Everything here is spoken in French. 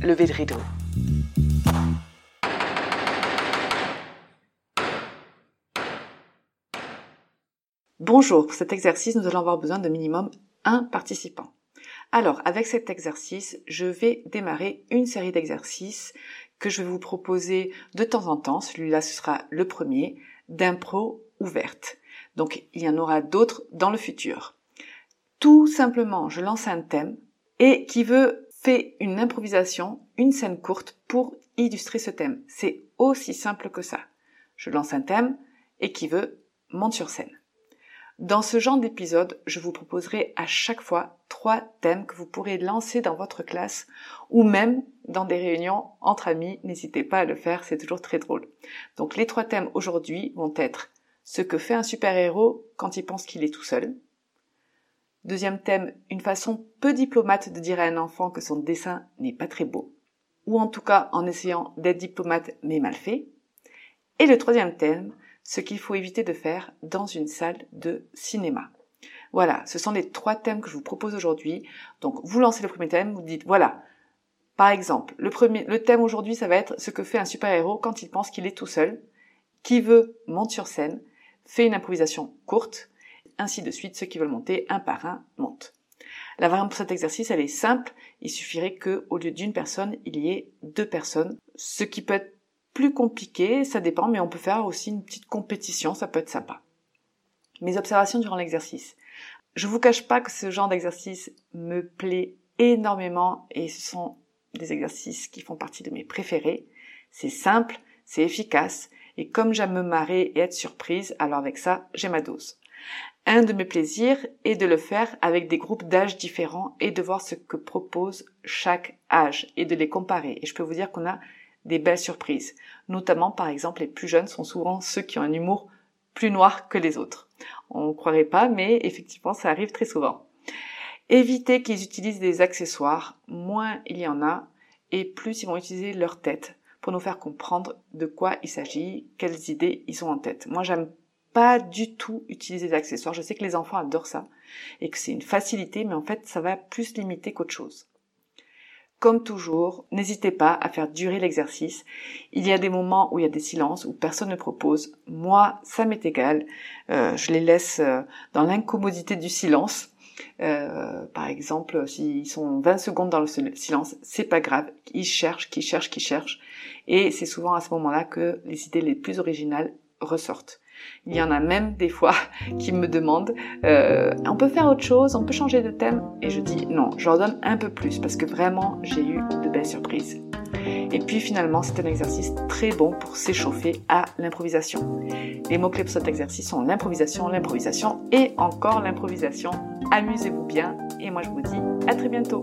Levée de rideau. Bonjour, pour cet exercice, nous allons avoir besoin de minimum un participant. Alors, avec cet exercice, je vais démarrer une série d'exercices que je vais vous proposer de temps en temps. Celui-là, ce sera le premier, d'impro ouverte. Donc, il y en aura d'autres dans le futur. Tout simplement, je lance un thème et qui veut faire une improvisation, une scène courte pour illustrer ce thème. C'est aussi simple que ça. Je lance un thème et qui veut monte sur scène. Dans ce genre d'épisode, je vous proposerai à chaque fois trois thèmes que vous pourrez lancer dans votre classe ou même dans des réunions entre amis. N'hésitez pas à le faire, c'est toujours très drôle. Donc les trois thèmes aujourd'hui vont être ce que fait un super-héros quand il pense qu'il est tout seul. Deuxième thème, une façon peu diplomate de dire à un enfant que son dessin n'est pas très beau. Ou en tout cas en essayant d'être diplomate mais mal fait. Et le troisième thème, ce qu'il faut éviter de faire dans une salle de cinéma. Voilà, ce sont les trois thèmes que je vous propose aujourd'hui. Donc vous lancez le premier thème, vous dites voilà. Par exemple, le premier le thème aujourd'hui ça va être ce que fait un super-héros quand il pense qu'il est tout seul, qui veut monte sur scène, fait une improvisation courte, ainsi de suite, ceux qui veulent monter un par un montent. La variante pour cet exercice, elle est simple. Il suffirait que, au lieu d'une personne, il y ait deux personnes. Ce qui peut être plus compliqué, ça dépend, mais on peut faire aussi une petite compétition, ça peut être sympa. Mes observations durant l'exercice. Je vous cache pas que ce genre d'exercice me plaît énormément et ce sont des exercices qui font partie de mes préférés. C'est simple, c'est efficace et comme j'aime me marrer et être surprise, alors avec ça, j'ai ma dose. Un de mes plaisirs est de le faire avec des groupes d'âge différents et de voir ce que propose chaque âge et de les comparer. Et je peux vous dire qu'on a des belles surprises. Notamment, par exemple, les plus jeunes sont souvent ceux qui ont un humour plus noir que les autres. On ne croirait pas, mais effectivement, ça arrive très souvent. Évitez qu'ils utilisent des accessoires. Moins il y en a, et plus ils vont utiliser leur tête pour nous faire comprendre de quoi il s'agit, quelles idées ils ont en tête. Moi, j'aime pas du tout utiliser des accessoires. Je sais que les enfants adorent ça et que c'est une facilité, mais en fait, ça va plus limiter qu'autre chose. Comme toujours, n'hésitez pas à faire durer l'exercice. Il y a des moments où il y a des silences, où personne ne propose. Moi, ça m'est égal. Euh, je les laisse euh, dans l'incommodité du silence. Euh, par exemple, s'ils sont 20 secondes dans le silence, c'est pas grave. Ils cherchent, qu'ils cherchent, qu'ils cherchent. Et c'est souvent à ce moment-là que les idées les plus originales ressortent. Il y en a même des fois qui me demandent euh, on peut faire autre chose, on peut changer de thème Et je dis non, je leur donne un peu plus parce que vraiment j'ai eu de belles surprises. Et puis finalement, c'est un exercice très bon pour s'échauffer à l'improvisation. Les mots-clés pour cet exercice sont l'improvisation, l'improvisation et encore l'improvisation. Amusez-vous bien et moi je vous dis à très bientôt.